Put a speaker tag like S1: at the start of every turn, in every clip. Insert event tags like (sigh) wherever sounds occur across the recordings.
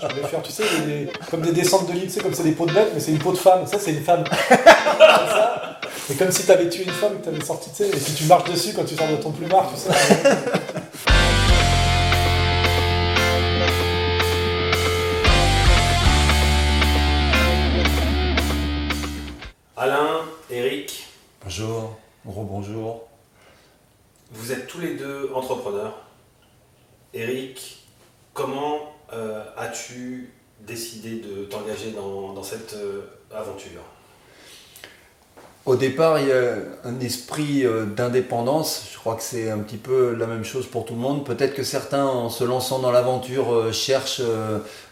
S1: Je voulais faire, tu sais, des- comme des descentes de tu sais, comme c'est des peaux de bête, mais c'est une peau de femme. Ça, c'est une femme. (laughs) C'est comme si tu avais tué une femme et que tu avais sorti, tu sais, et si tu marches dessus quand tu sors de ton plumard, tu sais.
S2: Alain, Eric,
S3: Bonjour, rebonjour.
S2: vous êtes tous les deux entrepreneurs. Eric, comment euh, as-tu décidé de t'engager dans, cette euh, aventure?
S3: Au départ, il y a un esprit euh, d'indépendance. Je crois que c'est un petit peu la même chose pour tout le monde. Peut-être que certains, en se lançant dans l'aventure, cherchent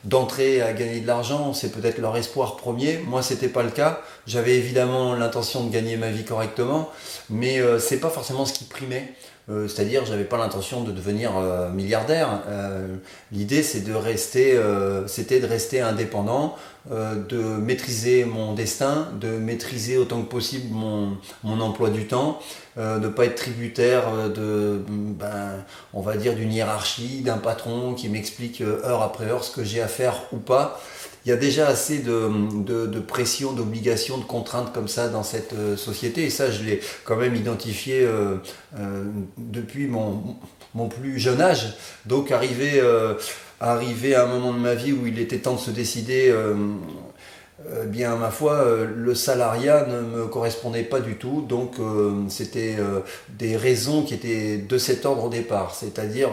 S3: d'entrer à gagner de l'argent. C'est peut-être leur espoir premier. Moi, c'était pas le cas. J'avais évidemment l'intention de gagner ma vie correctement, mais c'est pas forcément ce qui primait. Euh, C'est-à-dire, j'avais pas l'intention de devenir euh, milliardaire. Euh, L'idée, c'est de rester, c'était de rester indépendant, de maîtriser mon destin, de maîtriser autant que possible mon, mon emploi du temps, de pas être tributaire de, ben, on va dire, d'une hiérarchie, d'un patron qui m'explique heure après heure ce que j'ai à faire ou pas. Il y a déjà assez de, de, de pression, d'obligations, de contraintes comme ça dans cette euh, société. Et ça, je l'ai quand même identifié euh, euh, depuis mon, mon plus jeune âge. Donc, arrivé, euh, arrivé à un moment de ma vie où il était temps de se décider, euh, bien, ma foi, euh, le salariat ne me correspondait pas du tout. Donc, euh, c'était euh, des raisons qui étaient de cet ordre au départ. C'est-à-dire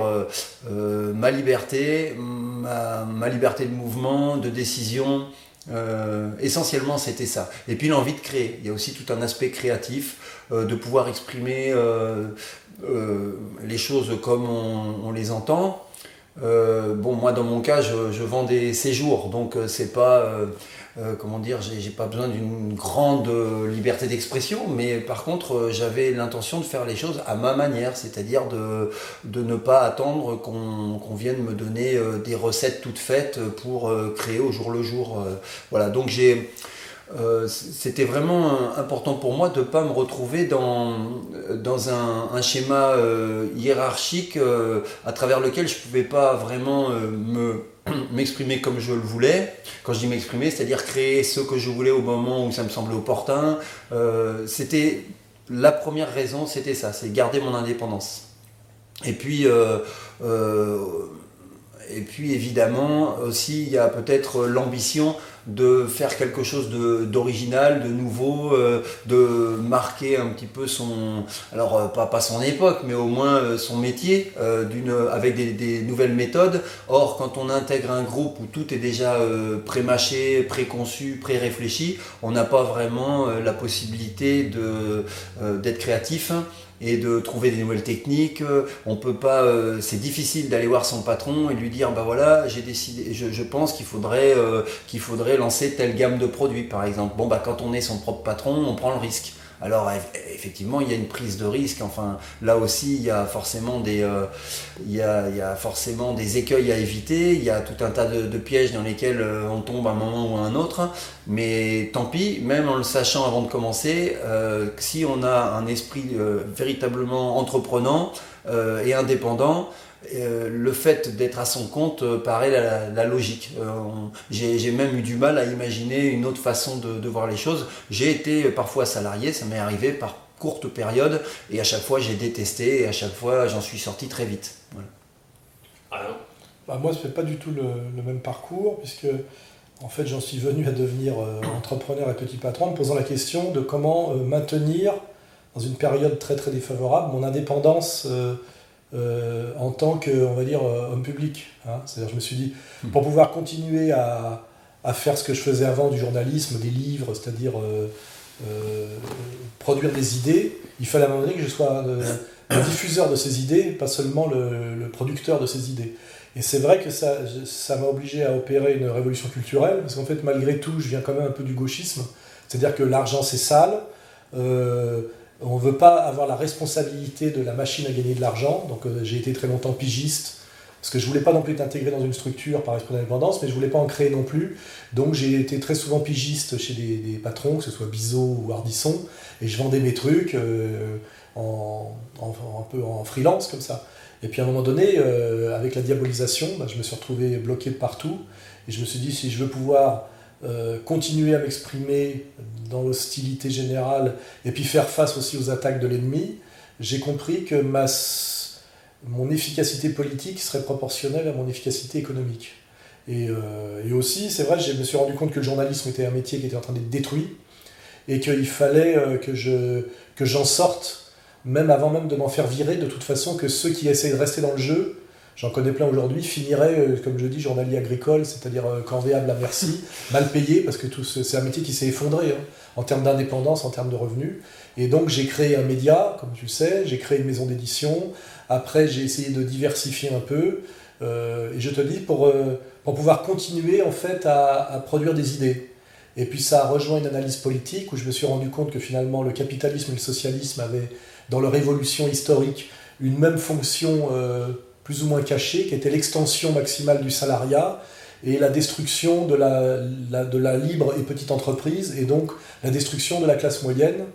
S3: ma liberté, ma, liberté de mouvement, de décision. Essentiellement, c'était ça. Et puis l'envie de créer. Il y a aussi tout un aspect créatif, de pouvoir exprimer les choses comme on, les entend. Bon, moi, dans mon cas, je, je vends des séjours, donc c'est pas, euh, comment dire, j'ai pas besoin d'une grande euh, liberté d'expression, mais par contre, euh, j'avais l'intention de faire les choses à ma manière, c'est-à-dire de, de ne pas attendre qu'on vienne me donner des recettes toutes faites pour créer au jour le jour. voilà, donc j'ai euh, c'était vraiment euh, important pour moi de ne pas me retrouver dans, dans un, schéma euh, hiérarchique à travers lequel je ne pouvais pas vraiment me (clears throat) m'exprimer comme je le voulais. Quand je dis m'exprimer, c'est-à-dire créer ce que je voulais au moment où ça me semblait opportun. C'était la première raison, c'était ça, c'est garder mon indépendance. Et puis, et puis évidemment aussi, il y a peut-être l'ambition de faire quelque chose d'original, de, nouveau, euh, de marquer un petit peu son, alors euh, pas, pas son époque, mais au moins euh, son métier avec des, nouvelles méthodes. Or, quand on intègre un groupe où tout est déjà euh, pré-mâché, préconçu, pré-réfléchi, on n'a pas vraiment la possibilité d'être créatif et de trouver des nouvelles techniques. Euh, On peut pas, euh, c'est difficile d'aller voir son patron et lui dire bah voilà, j'ai décidé, je, pense qu'il faudrait euh, qu'il faudrait lancer telle gamme de produits par exemple. Bon bah quand on est son propre patron, on prend le risque. Alors eff- effectivement, il y a une prise de risque. Enfin, là aussi, il y a forcément des, euh, écueils à éviter. Il y a tout un tas de, pièges dans lesquels euh, on tombe à un moment ou à un autre. Mais tant pis, même en le sachant avant de commencer, euh, si on a un esprit véritablement entreprenant et indépendant, euh, le fait d'être à son compte euh, paraît la, la logique. Euh, J'ai même eu du mal à imaginer une autre façon de, de voir les choses. J'ai été parfois salarié, ça m'est arrivé par courte période, et à chaque fois j'ai détesté, et à chaque fois j'en suis sorti très vite. Voilà.
S2: Alain?
S1: Bah, moi, ce n'est pas du tout le, le même parcours, puisque en fait, j'en suis venu à devenir euh, entrepreneur et petit patron en me posant la question de comment euh, maintenir, dans une période très très défavorable, mon indépendance euh, en tant que, on va dire, euh, homme public. hein. C'est-à-dire, je me suis dit, pour pouvoir continuer à, à faire ce que je faisais avant du journalisme, des livres, c'est-à-dire euh, produire des idées, il fallait à un moment donné que je sois le diffuseur de ces idées, pas seulement le, le producteur de ces idées. Et c'est vrai que ça m'a obligé à opérer une révolution culturelle, parce qu'en fait, malgré tout, je viens quand même un peu du gauchisme. C'est-à-dire que l'argent, c'est sale. Euh, on ne veut pas avoir la responsabilité de la machine à gagner de l'argent. Donc, euh, j'ai été très longtemps pigiste, parce que je voulais pas non plus être intégré dans une structure par esprit d'indépendance, mais je voulais pas en créer non plus. Donc, j'ai été très souvent pigiste chez des, patrons, que ce soit Bizot ou Ardisson, et je vendais mes trucs. euh, en, un peu en freelance comme ça. Et puis à un moment donné, euh, avec la diabolisation, bah, je me suis retrouvé bloqué partout. Et je me suis dit, si je veux pouvoir euh, continuer à m'exprimer dans l'hostilité générale et puis faire face aussi aux attaques de l'ennemi, j'ai compris que ma, mon efficacité politique serait proportionnelle à mon efficacité économique. Et, euh, et aussi, c'est vrai, je me suis rendu compte que le journalisme était un métier qui était en train d'être détruit et qu'il fallait que, je, que j'en sorte même avant même de m'en faire virer, de toute façon, que ceux qui essayent de rester dans le jeu, j'en connais plein aujourd'hui, finiraient, euh, comme je dis, journalier agricole, c'est-à-dire euh, corvéable à merci, mal payé, parce que c'est un métier qui s'est effondré hein, en termes d'indépendance, en termes de revenus. Et donc j'ai créé un média, comme tu sais, j'ai créé une maison d'édition, après j'ai essayé de diversifier un peu, euh, et je te dis, pour, pour pouvoir continuer en fait à, produire des idées. Et puis ça a rejoint une analyse politique où je me suis rendu compte que finalement le capitalisme et le socialisme avaient dans leur évolution historique une même fonction euh, plus ou moins cachée, qui était l'extension maximale du salariat et la destruction de la, de la libre et petite entreprise, et donc la destruction de la classe moyenne.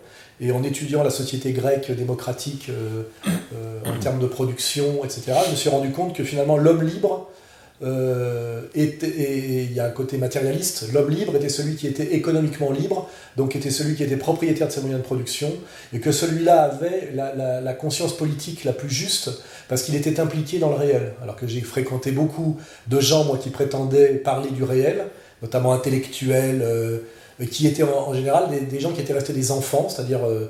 S1: Et en étudiant la société grecque démocratique euh, euh, en termes de production, etc., je me suis rendu compte que finalement l'homme libre euh, et il y a un côté matérialiste. L'homme libre était celui qui était économiquement libre, donc était celui qui était propriétaire de ses moyens de production, et que celui-là avait la, conscience politique la plus juste, parce qu'il était impliqué dans le réel. Alors que j'ai fréquenté beaucoup de gens, moi, qui prétendaient parler du réel, notamment intellectuels, euh, qui étaient en, général des, gens qui étaient restés des enfants, c'est-à-dire euh,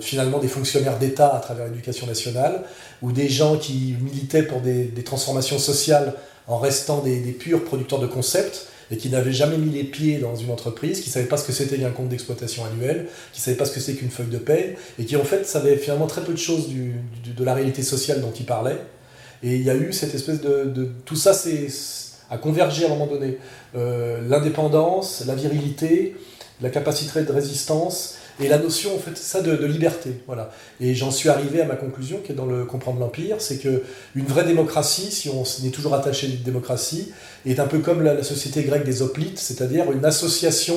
S1: finalement des fonctionnaires d'État à travers l'éducation nationale, ou des gens qui militaient pour des, transformations sociales en restant des, purs producteurs de concepts et qui n'avaient jamais mis les pieds dans une entreprise, qui ne savaient pas ce que c'était qu'un compte d'exploitation annuel, qui ne savaient pas ce que c'est qu'une feuille de paie, et qui en fait savaient finalement très peu de choses de la réalité sociale dont ils parlaient. Et il y a eu cette espèce de... tout ça c'est a convergé à un moment donné. Euh, l'indépendance, la virilité, la capacité de résistance, et la notion, en fait, ça de, liberté. Voilà. Et j'en suis arrivé à ma conclusion, qui est dans le Comprendre l'Empire, c'est que une vraie démocratie, si on est toujours attaché à une démocratie, est un peu comme la, société grecque des hoplites, c'est-à-dire une association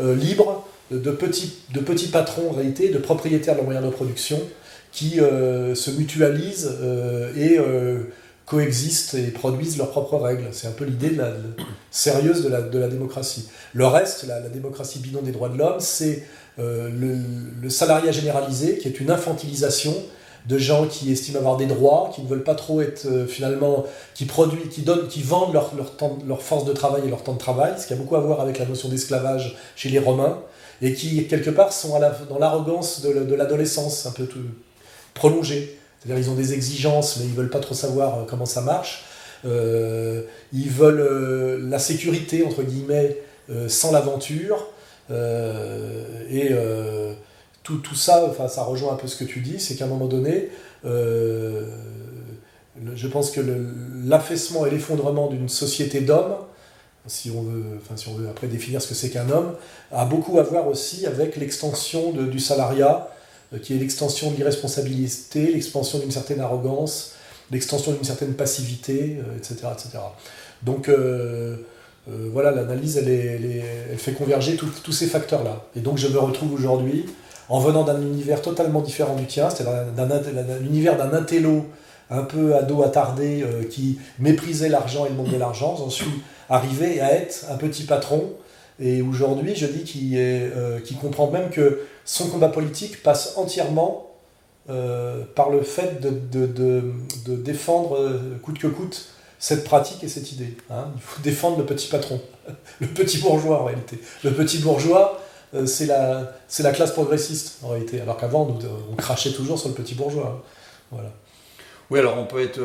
S1: euh, libre de petits, de patrons, en réalité, de propriétaires de moyens de production, qui euh, se mutualisent euh, et coexistent et produisent leurs propres règles. C'est un peu l'idée sérieuse de la, de la démocratie. Le reste, la, démocratie bidon des droits de l'homme, c'est euh, le, salariat généralisé, qui est une infantilisation de gens qui estiment avoir des droits, qui ne veulent pas trop être euh, finalement, qui produisent, qui donnent, qui vendent leur, leur force de travail et leur temps de travail, ce qui a beaucoup à voir avec la notion d'esclavage chez les Romains, et qui quelque part sont dans l'arrogance de, l'adolescence, un peu tout, prolongée. C'est-à-dire ils ont des exigences, mais ils veulent pas trop savoir euh, comment ça marche. Ils veulent la sécurité entre guillemets sans l'aventure. Euh, et euh, tout, tout, ça, enfin, ça rejoint un peu ce que tu dis, c'est qu'à un moment donné, euh, je pense que l'affaissement et l'effondrement d'une société d'hommes, si on veut, enfin, si on veut après définir ce que c'est qu'un homme, a beaucoup à voir aussi avec l'extension du salariat, qui est l'extension de l'irresponsabilité, l'expansion d'une certaine arrogance, l'extension d'une certaine passivité, etc., etc. Donc, euh, voilà, l'analyse, elle, fait converger tous ces facteurs-là. Et donc je me retrouve aujourd'hui, en venant d'un univers totalement différent du tien, c'est-à-dire l'univers d'un intello un peu ado attardé euh, qui méprisait l'argent et le monde de l'argent, j'en suis arrivé à être un petit patron. Et aujourd'hui, je dis qu'il euh, comprend même que son combat politique passe entièrement par le fait de, de défendre coûte que coûte cette pratique et cette idée. Hein. Il faut défendre le petit patron, (laughs) le petit bourgeois en réalité. Le petit bourgeois, euh, c'est la, la classe progressiste en réalité, alors qu'avant on crachait toujours sur le petit bourgeois. Hein. Voilà.
S3: Oui, alors on peut être,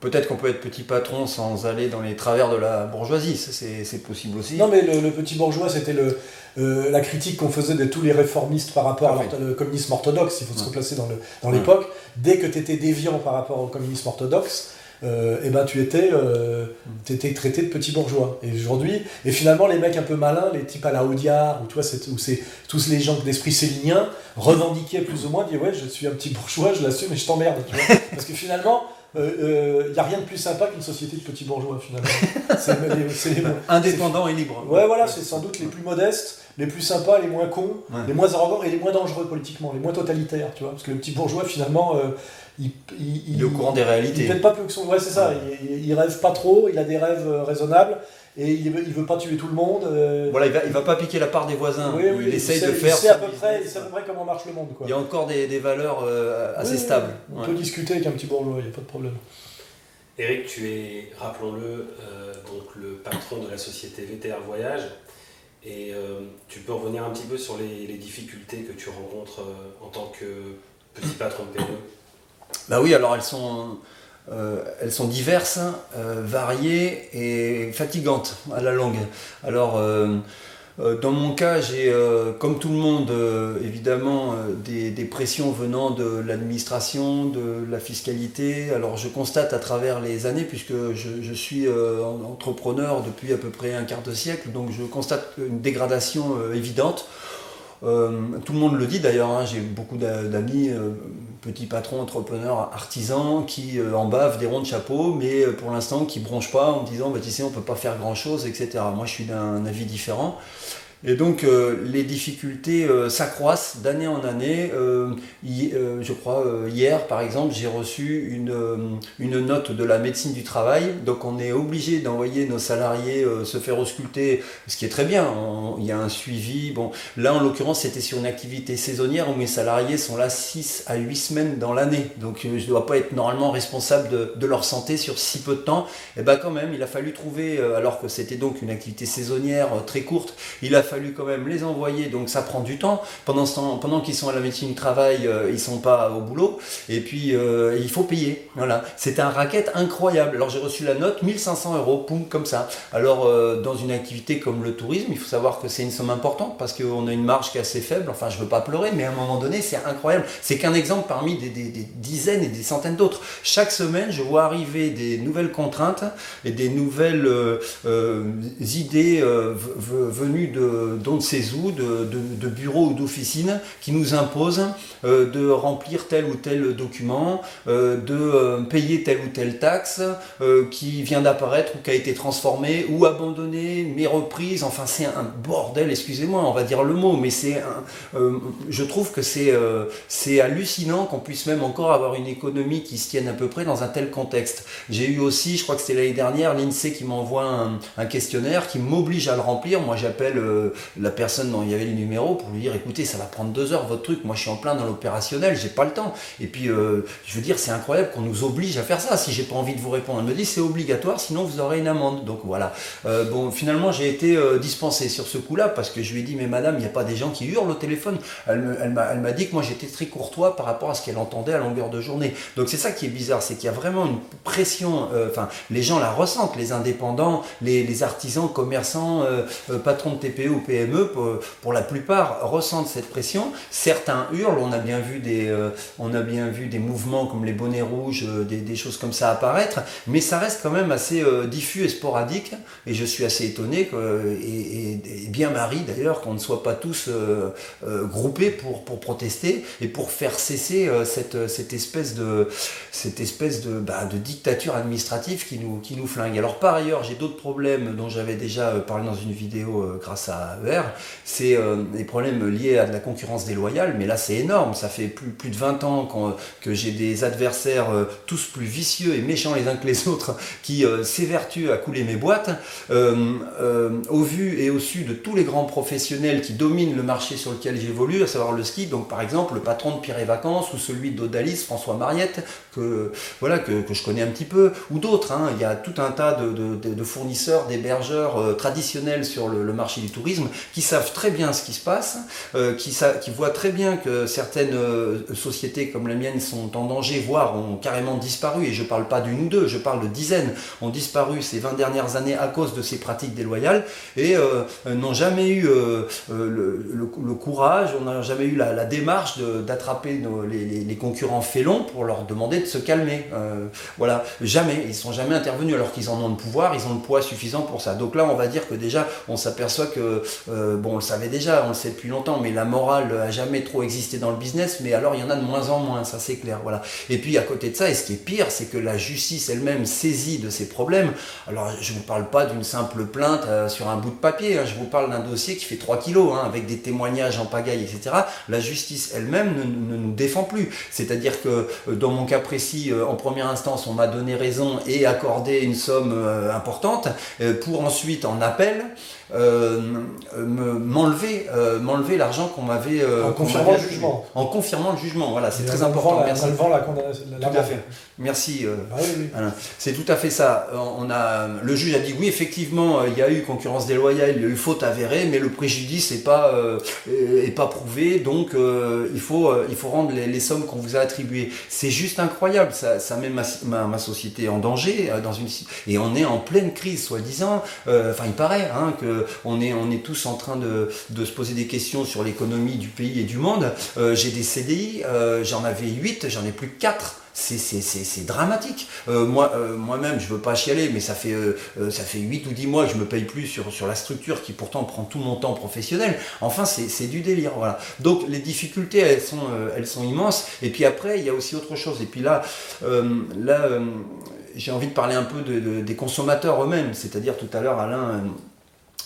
S3: peut-être qu'on peut être petit patron sans aller dans les travers de la bourgeoisie, c'est possible aussi.
S1: Non, mais le, petit bourgeois, c'était le, euh, la critique qu'on faisait de tous les réformistes par rapport au ah communisme orthodoxe, il faut se replacer dans l'époque. Dès que tu étais déviant par rapport au communisme orthodoxe, euh, eh ben tu étais, euh, étais traité de petit bourgeois. Et aujourd'hui, et finalement les mecs un peu malins, les types à la Audiard, ou toi, c'est, c'est tous les gens d'esprit célinien, revendiquaient plus ou moins, disaient ouais, je suis un petit bourgeois, je l'assume, mais je t'emmerde, (laughs) Parce que finalement, il n'y a rien de plus sympa qu'une société de petits bourgeois finalement. (laughs)
S3: c'est les, Indépendants et libres.
S1: Ouais, voilà, c'est sans doute les plus modestes, les plus sympas, les moins cons, les moins arrogants et les moins dangereux politiquement, les moins totalitaires, tu vois. Parce que le petit bourgeois finalement.
S3: il, il, est au courant des réalités.
S1: Il pas plus que son. Ouais, c'est ça. Il, il, rêve pas trop, il a des rêves raisonnables et il veut, il veut pas tuer tout le monde. Euh.
S3: Voilà, il va, il va pas piquer la part des voisins. il essaye de faire.
S1: Il sait, à peu près, il sait à peu près comment marche le monde. Quoi.
S3: Il y a encore des, des valeurs euh, assez stables.
S1: On peut discuter avec un petit bourgeois, il n'y a pas de problème.
S2: Eric, tu es, rappelons-le, euh, donc le patron de la société VTR Voyage. Et tu peux revenir un petit peu sur les, les difficultés que tu rencontres en tant que petit patron de PME
S3: Bah oui, alors elles sont euh, elles sont diverses, euh, variées et fatigantes à la longue. Alors, euh, dans mon cas, j'ai, comme tout le monde, évidemment, des, pressions venant de l'administration, de la fiscalité. Alors, je constate à travers les années, puisque je, suis entrepreneur depuis à peu près un quart de siècle, donc je constate une dégradation évidente. tout le monde le dit d'ailleurs, hein, j'ai beaucoup d'amis petits patrons, entrepreneurs, artisans qui euh, en bavent des ronds de chapeau, mais euh, pour l'instant qui bronchent pas en disant bah, tu sais on peut pas faire grand chose, etc. Moi je suis d'un avis différent. Et donc euh, les difficultés euh, s'accroissent d'année en année. Euh, je crois hier par exemple j'ai reçu une, une, note de la médecine du travail. Donc on est obligé d'envoyer nos salariés se faire ausculter, ce qui est très bien. il y a un suivi. Bon là en l'occurrence c'était sur une activité saisonnière où mes salariés sont là 6 à 8 semaines dans l'année. Donc je ne dois pas être normalement responsable de, leur santé sur si peu de temps. Et eh bien quand même il a fallu trouver, alors que c'était donc une activité saisonnière très courte, il a quand même les envoyer, donc ça prend du temps. Pendant ce temps, pendant qu'ils sont à la médecine du travail, euh, ils sont pas au boulot. Et puis euh, il faut payer. Voilà, c'est un racket incroyable. Alors j'ai reçu la note 1500 euros, poum, comme ça. Alors euh, dans une activité comme le tourisme, il faut savoir que c'est une somme importante parce qu'on a une marge qui est assez faible. Enfin, je veux pas pleurer, mais à un moment donné, c'est incroyable. C'est qu'un exemple parmi des, des, dizaines et des centaines d'autres. Chaque semaine, je vois arriver des nouvelles contraintes et des nouvelles idées venues de de ces ou de, de, bureaux ou d'officines qui nous imposent euh, de remplir tel ou tel document, euh, de euh, payer telle ou telle taxe qui vient d'apparaître ou qui a été transformée ou abandonnée, mais reprise. Enfin, c'est un bordel, excusez-moi, on va dire le mot, mais c'est je trouve que c'est c'est hallucinant qu'on puisse même encore avoir une économie qui se tienne à peu près dans un tel contexte. J'ai eu aussi, je crois que c'était l'année dernière, l'INSEE qui m'envoie un, questionnaire qui m'oblige à le remplir. Moi, j'appelle la personne dont il y avait le numéro pour lui dire écoutez, ça va prendre deux heures votre truc, moi je suis en plein dans l'opérationnel, j'ai pas le temps. Et puis, euh, je veux dire, c'est incroyable qu'on nous oblige à faire ça. Si j'ai pas envie de vous répondre, elle me dit c'est obligatoire, sinon vous aurez une amende. Donc voilà. Euh, bon, finalement, j'ai été euh, dispensé sur ce coup-là parce que je lui ai dit mais madame, il n'y a pas des gens qui hurlent au téléphone. Elle, elle m'a dit que moi j'étais très courtois par rapport à ce qu'elle entendait à longueur de journée. Donc c'est ça qui est bizarre, c'est qu'il y a vraiment une pression, enfin, les gens la ressentent, les indépendants, les, artisans, commerçants, patrons de TPE PME pour, la plupart, ressentent cette pression. Certains hurlent, on a bien vu des, euh, on a bien vu des mouvements comme les bonnets rouges, euh, des, choses comme ça apparaître, mais ça reste quand même assez euh, diffus et sporadique, et je suis assez étonné, et, bien Marie d'ailleurs, qu'on ne soit pas tous groupés pour, pour protester et pour faire cesser cette, cette espèce de, cette espèce de, bah, de dictature administrative qui nous, qui nous flingue. Alors par ailleurs, j'ai d'autres problèmes dont j'avais déjà parlé dans une vidéo grâce à C'est euh, des problèmes liés à de la concurrence déloyale, mais là c'est énorme, ça fait plus, plus de 20 ans que j'ai des adversaires euh, tous plus vicieux et méchants les uns que les autres qui euh, s'évertuent à couler mes boîtes. au vu et au su de tous les grands professionnels qui dominent le marché sur lequel j'évolue, à savoir le ski, donc par exemple le patron de Pierre et Vacances ou celui d'Odalis, François Mariette, que, voilà, que, je connais un petit peu, ou d'autres, hein. il y a tout un tas de, fournisseurs, d'hébergeurs traditionnels sur le, le marché du tourisme qui savent très bien ce qui se passe, euh, qui, qui, voient très bien que certaines euh, sociétés comme la mienne sont en danger, voire ont carrément disparu, et je ne parle pas d'une ou deux, je parle de dizaines, ont disparu ces 20 dernières années à cause de ces pratiques déloyales, et euh, n'ont jamais eu le, courage, on n'a jamais eu la, démarche d'attraper les, les, concurrents félons pour leur demander de se calmer. voilà, jamais, ils sont jamais intervenus. Alors qu'ils en ont le pouvoir, ils ont le poids suffisant pour ça. Donc là, on va dire que déjà, on s'aperçoit que bon, on le savait déjà, on le sait depuis longtemps, mais la morale a jamais trop existé dans le business, mais alors il y en a de moins en moins, ça c'est clair. Voilà. Et puis à côté de ça, et ce qui est pire, c'est que la justice elle-même saisit de ces problèmes. Alors je ne vous parle pas d'une simple plainte sur un bout de papier, hein. je vous parle d'un dossier qui fait 3 kilos, hein, avec des témoignages en pagaille, etc. La justice elle-même ne, nous défend plus. C'est-à-dire que dans mon cas précis, en première instance, on m'a donné raison et accordé une somme importante, pour ensuite en appel euh, m'enlever euh, m'enlever l'argent qu'on m'avait
S1: euh, en confirmant le jugement.
S3: En confirmant le jugement voilà c'est très important
S1: la, merci. la condamnation
S3: tout à fait. Merci ah c'est tout à fait ça. On a le juge a dit oui effectivement il y a eu concurrence déloyale il y a eu faute avérée mais le préjudice n'est pas est pas prouvé donc il faut il faut rendre les, sommes qu'on vous a attribuées. C'est juste incroyable. Ça, ça met ma, ma, société en danger dans une et on est en pleine crise soi-disant. Enfin il paraît hein, que on est, on est tous en train de, se poser des questions sur l'économie du pays et du monde. Euh, j'ai des CDI, euh, j'en avais 8, j'en ai plus que 4 c'est dramatique. Euh, moi, moi-même, je veux pas chialer, mais ça fait, ça fait 8 ou 10 mois que je me paye plus sur, la structure qui pourtant prend tout mon temps professionnel. Enfin, c'est du délire. Donc les difficultés, elles sont, elles sont immenses. Et puis après, il y a aussi autre chose. Et puis là, là j'ai envie de parler un peu des consommateurs eux-mêmes. C'est-à-dire tout à l'heure, Alain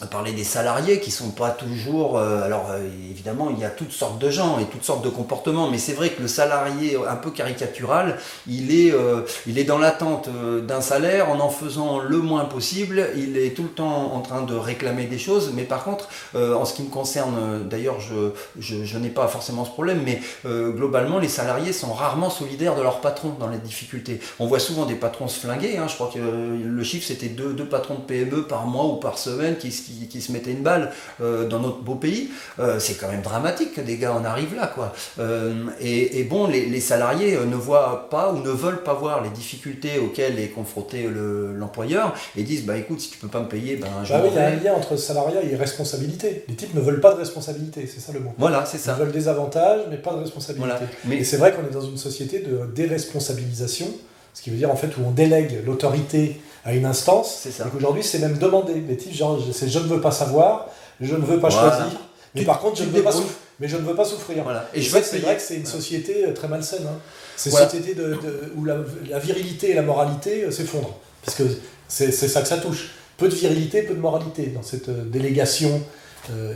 S3: parler des salariés qui sont pas toujours euh, alors euh, évidemment il y a toutes sortes de gens et toutes sortes de comportements mais c'est vrai que le salarié un peu caricatural il est euh, il est dans l'attente d'un salaire. En en faisant le moins possible il est tout le temps en train de réclamer des choses. Mais par contre en ce qui me concerne d'ailleurs je, je, n'ai pas forcément ce problème mais globalement les salariés sont rarement solidaires de leurs patrons dans les difficultés. On voit souvent des patrons se flinguer hein. je crois que le chiffre c'était deux, deux patrons de PME par mois ou par semaine qui qui, se mettaient une balle euh, dans notre beau pays, euh, c'est quand même dramatique que des gars en arrivent là. Quoi. Euh, et, bon, les, salariés ne voient pas ou ne veulent pas voir les difficultés auxquelles est confronté l'employeur et disent bah écoute, si tu peux pas me payer, ben
S1: je bah Il y a un lien entre salariat et responsabilité. Les types ne veulent pas de responsabilité, c'est ça le mot.
S3: Voilà, c'est ça.
S1: Ils veulent des avantages, mais pas de responsabilité. Mais... Et c'est vrai qu'on est dans une société de déresponsabilisation. Ce qui veut dire en fait où on délègue l'autorité à une instance. C'est ça. Et qu'aujourd'hui, c'est même demandé. Les types, genre, c'est je ne veux pas savoir, je ne veux pas choisir, mais par contre, je ne veux pas souffrir. Mais je ne veux pas souffrir. Et, je c'est vrai que c'est une société euh, très malsaine. Hein. C'est une société de, où la, virilité et la moralité euh, s'effondrent. Parce que c'est ça que ça touche. Peu de virilité, peu de moralité dans cette euh, délégation euh,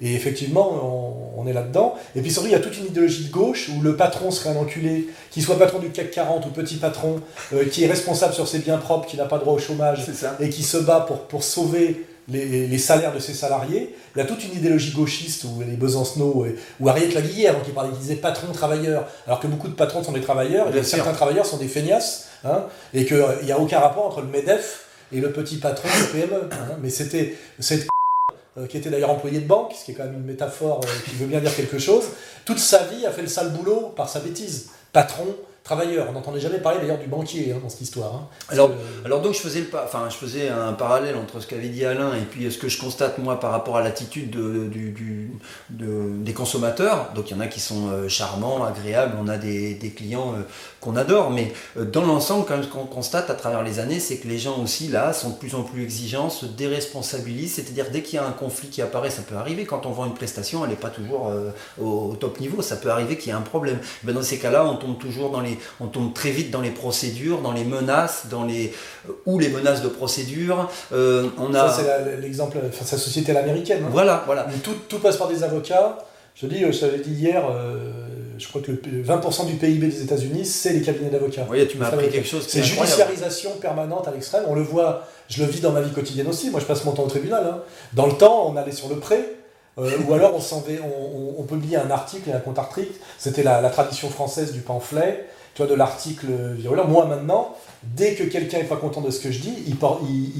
S1: et, effectivement, on, est là-dedans. Et puis surtout, il y a toute une idéologie de gauche où le patron serait un enculé, qu'il soit patron du CAC 40 ou petit patron, euh, qui est responsable sur ses biens propres, qui n'a pas droit au chômage, et qui se bat pour, pour sauver les, salaires de ses salariés. Il y a toute une idéologie gauchiste où les Besancenot ou Ariette Laguillière, qui parlait, qui disait patron travailleur, alors que beaucoup de patrons sont des travailleurs, et certains travailleurs sont des feignasses, hein, et qu'il n'y a aucun rapport entre le MEDEF et le petit patron de PME. Hein. mais c'était cette qui était d'ailleurs employé de banque, ce qui est quand même une métaphore euh, qui veut bien dire quelque chose, toute sa vie a fait le sale boulot par sa bêtise. Patron, travailleur. On n'entendait jamais parler d'ailleurs du banquier hein, dans cette histoire. Hein.
S3: Alors, alors donc je faisais, le, enfin, je faisais un parallèle entre ce qu'avait dit Alain et puis ce que je constate moi par rapport à l'attitude de, du, du, des consommateurs. Donc il y en a qui sont euh, charmants, agréables, on a des, des clients euh, qu'on adore, mais euh, dans l'ensemble, quand même, ce qu'on constate à travers les années, c'est que les gens aussi là sont de plus en plus exigeants, se déresponsabilisent, c'est-à-dire dès qu'il y a un conflit qui apparaît, ça peut arriver quand on vend une prestation, elle n'est pas toujours au, top niveau, ça peut arriver qu'il y ait un problème. Ben, dans ces cas-là, on tombe toujours dans les on tombe très vite dans les procédures, dans les menaces, dans les euh, ou les menaces de procédure.
S1: Euh, on a. Ça c'est l'exemple, enfin, sa société l'américaine. Hein.
S3: Voilà, voilà.
S1: Tout, tout, passe par des avocats. Je dis, euh, je t'avais dit hier, je crois que 20% du PIB des États-Unis, c'est les cabinets d'avocats.
S3: Oui, tu m'as appris quelque chose.
S1: C'est judiciarisation permanente à l'extrême. On le voit, je le vis dans ma vie quotidienne aussi. Moi, je passe mon temps au tribunal. Hein. Dans le temps, on allait sur le pré. ou alors on, on, on, publiait un article et un contre-article. C'était la, la, tradition française du pamphlet tu vois, de l'article virulent. Moi, maintenant, dès que quelqu'un n'est pas content de ce que je dis, il,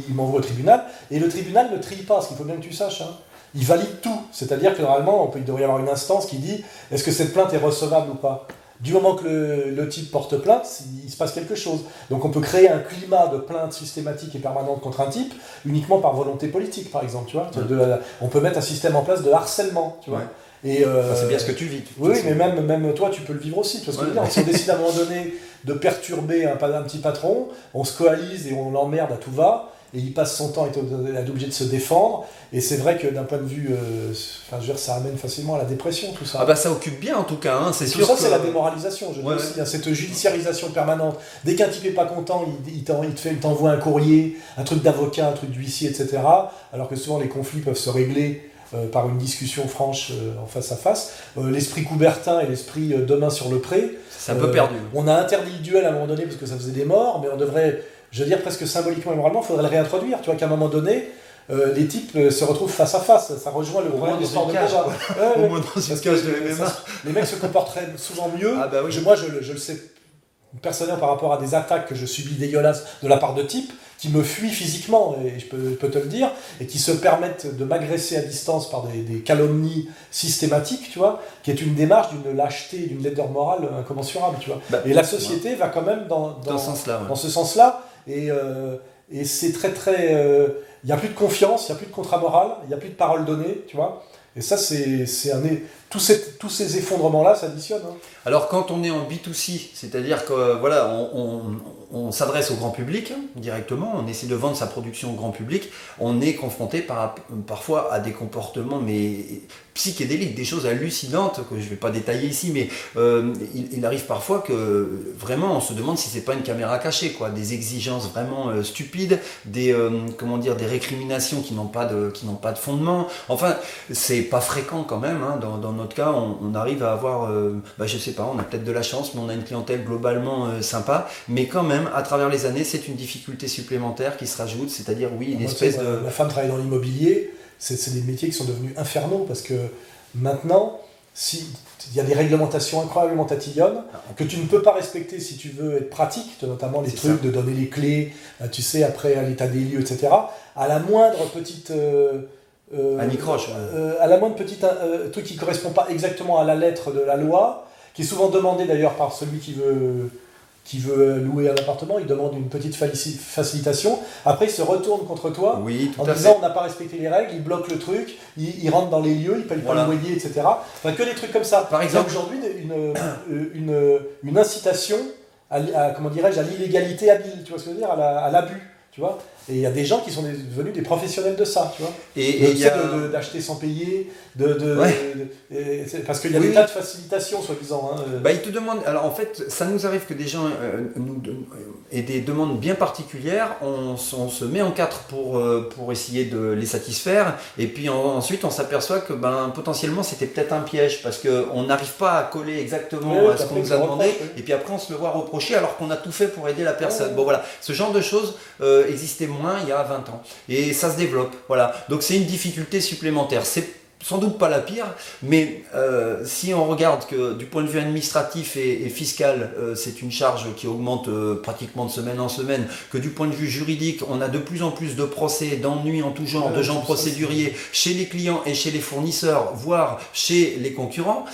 S1: il, m'envoie au tribunal. Et le tribunal ne trie pas, ce qu'il faut bien que tu saches. Hein. Il valide tout. C'est-à-dire que normalement, on peut, il devrait y avoir une instance qui dit est-ce que cette plainte est recevable ou pas? Du moment que le, type porte plainte, il se passe quelque chose. Donc on peut créer un climat de plainte systématique et permanente contre un type uniquement par volonté politique, par exemple. Tu vois on peut mettre un système en place de harcèlement. Tu vois
S3: euh, c'est bien ce que tu vis.
S1: Oui, mais même, même toi, tu peux le vivre aussi. Tu vois ce que dire Si on décide à un moment donné de perturber un, un petit patron, on se coalise et on l'emmerde à tout va. Et il passe son temps à être obligé de se défendre. Et c'est vrai que d'un point de vue, euh, enfin, je veux dire, ça amène facilement à la dépression, tout ça.
S3: Ah bah ça occupe bien en tout cas, hein, c'est
S1: Tout
S3: sûr.
S1: ça,
S3: que-
S1: c'est la démoralisation, je
S3: Ouais,
S1: aussi, hein, cette judiciarisation permanente. Dès qu'un type est pas content, il, il il te il t'envoie un courrier, un truc d'avocat, un truc d'huissier, etc. Alors que souvent les conflits peuvent se régler euh, par une discussion franche euh, en face à face. Euh, l'esprit Coubertin et l'esprit Demain sur le pré.
S3: C'est un peu perdu.
S1: On a interdit le duel à un moment donné parce que ça faisait des morts, mais on devrait, je veux dire presque symboliquement et moralement, il faudrait le réintroduire. Tu vois qu'à un moment donné, euh, les types euh, se retrouvent face à face. Ça rejoint le problème
S3: dans
S1: sports de combat.
S3: Au moins dans une cage de MMA.
S1: les mecs se comporteraient souvent mieux.
S3: Ah bah oui.
S1: Je- moi, je, le- je le sais personnellement par rapport à des attaques que je subis dégueulasses de la part de types qui me fuient physiquement, et je peux, je peux te le dire, et qui se permettent de m'agresser à distance par des, des calomnies systématiques, tu vois, qui est une démarche d'une lâcheté, d'une laideur morale incommensurable, tu vois.
S3: Bah,
S1: et la société va quand même dans,
S3: Dans ce sens-là. ouais.
S1: dans ce sens-là. Et, euh, et c'est très très. euh, Il n'y a plus de confiance, il n'y a plus de contrat moral, il n'y a plus de parole donnée, tu vois. Et ça, c'est un. Tous ces, tous ces effondrements-là s'additionnent. hein.
S3: Alors quand on est en B2C, c'est-à-dire que euh, voilà, on- on s'adresse au grand public hein, directement, on essaie de vendre sa production au grand public, on est confronté par, parfois à des comportements mais psychédéliques, des choses hallucinantes que je ne vais pas détailler ici, mais euh, il, arrive parfois que vraiment on se demande si c'est pas une caméra cachée, quoi, des exigences vraiment euh, stupides, des euh, comment dire, des récriminations qui n'ont pas de fondement. Enfin, c'est pas fréquent quand même. hein. Dans, notre cas, on, arrive à avoir, bah, je sais pas, on a peut-être de la chance, mais on a une clientèle globalement sympa. Mais quand même, à travers les années, c'est une difficulté supplémentaire qui se rajoute, c'est-à-dire oui, une
S1: Moi,
S3: espèce de
S1: Ma femme travaille dans l'immobilier, c'est des métiers qui sont devenus infernaux parce que maintenant, si il y a des réglementations incroyablement tatillonnes que tu ne peux pas respecter si tu veux être pratique, notamment les trucs de donner les clés, euh, tu sais, après à l'état des lieux, etc. À la moindre petite. euh, euh,
S3: Annie Croche, ouais.
S1: euh, à la moindre petite truc qui ne correspond pas exactement à la lettre de la loi, qui est souvent demandé d'ailleurs par celui qui veut, qui veut louer un appartement, il demande une petite facilitation. Après, il se retourne contre toi
S3: oui,
S1: en disant
S3: fait.
S1: on n'a pas respecté les règles, il bloque le truc, il, il rentre dans les lieux, il paye
S3: Voilà.
S1: pas le loyer, etc. Enfin, que des trucs comme ça.
S3: Par exemple-
S1: aujourd'hui une, euh, une, une incitation à, comment dirais-je, à l'illégalité habile, tu vois ce que je veux dire, à la- à l'abus, tu vois. Et il y a des gens qui sont devenus des professionnels de ça, tu vois.
S3: Et et
S1: d'acheter sans payer, de, de,
S3: Ouais.
S1: de- et parce qu'il y a
S3: Oui,
S1: des tas de facilitations, soi-disant. hein.
S3: Bah, ils te demandent. Alors en fait, ça nous arrive que des gens euh, nous aient des demandes bien particulières. On, on se met en quatre pour, euh, pour essayer de les satisfaire. Et puis en- ensuite, on s'aperçoit que ben, potentiellement c'était peut-être un piège parce qu'on n'arrive pas à coller exactement à ce qu'on nous a demandé.
S1: reproche.
S3: Et puis après, on se le voit reprocher alors qu'on a tout fait pour aider la personne. Bon voilà, ce genre de choses euh, existait moins il y a 20 ans. Et ça se développe. Voilà. Donc c'est une difficulté supplémentaire. C'est sans doute pas la pire, mais euh, si on regarde que du point de vue administratif et, et fiscal, euh, c'est une charge qui augmente euh, pratiquement de semaine en semaine, que du point de vue juridique, on a de plus en plus de procès, d'ennuis en tout genre, de gens procéduriers chez les clients et chez les fournisseurs, voire chez les concurrents,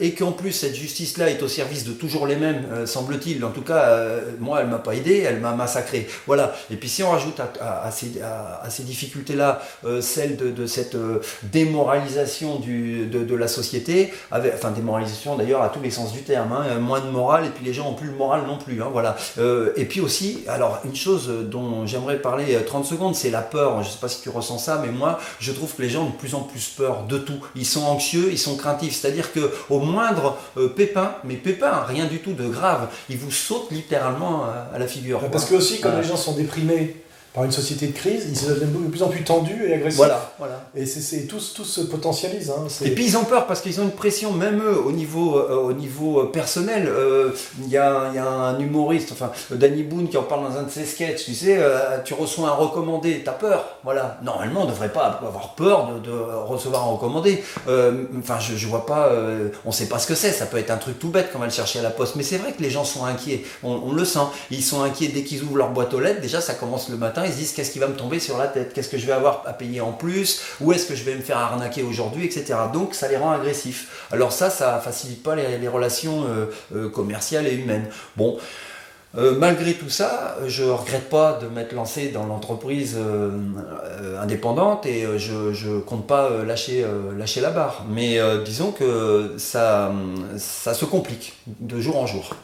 S3: et qu'en plus cette justice-là est au service de toujours les mêmes, semble-t-il. En tout cas, moi, elle m'a pas aidé, elle m'a massacré. Voilà. Et puis si on rajoute à, à- à ces, à- à ces difficultés-là celle de, de cette euh, démoralisation du, de, de la société, avec, enfin démoralisation d'ailleurs à tous les sens du terme, hein, euh, moins de morale et puis les gens ont plus le moral non plus. hein, voilà. Euh, et puis aussi, alors une chose dont j'aimerais parler euh, 30 secondes, c'est la peur. Je sais pas si tu ressens ça, mais moi je trouve que les gens ont de plus en plus peur de tout. Ils sont anxieux, ils sont craintifs. C'est-à-dire que au moindre euh, pépin, mais pépin, rien du tout de grave, ils vous sautent littéralement à, à la figure.
S1: Parce que aussi,
S3: Voilà.
S1: les gens sont déprimés par une société de crise, ils se deviennent de plus en plus tendus et agressifs.
S3: Voilà, voilà.
S1: Et c'est, tous, tous se potentialisent. Hein.
S3: Et puis ils ont peur parce qu'ils ont une pression, même eux, au niveau, euh, au niveau euh, personnel. Euh, Il y, a, y a un humoriste, enfin Danny Boone, qui en parle dans un de ses sketchs. Tu sais, euh, tu reçois un recommandé, t'as peur. Voilà. Normalement, on ne devrait pas avoir peur de, de recevoir un recommandé. Enfin, je, je vois pas. on sait pas ce que c'est. Ça peut être un truc tout bête qu'on va le chercher à la poste. Mais c'est vrai que les gens sont inquiets. On, on le sent. Ils sont inquiets dès qu'ils ouvrent leur boîte aux lettres. Déjà, ça commence le matin. Ils se disent qu'est-ce qui va me tomber sur la tête? Qu'est-ce que je vais avoir à payer en plus? Où est-ce que je vais me faire arnaquer aujourd'hui Etc. Donc, ça les rend agressifs. Alors ça, ça facilite pas les, relations euh, euh, commerciales et humaines. Bon. Euh, malgré tout ça, je regrette pas de m'être lancé dans l'entreprise indépendante et je, je compte pas lâcher, lâcher la barre. Mais disons que ça, ça se complique de jour en jour.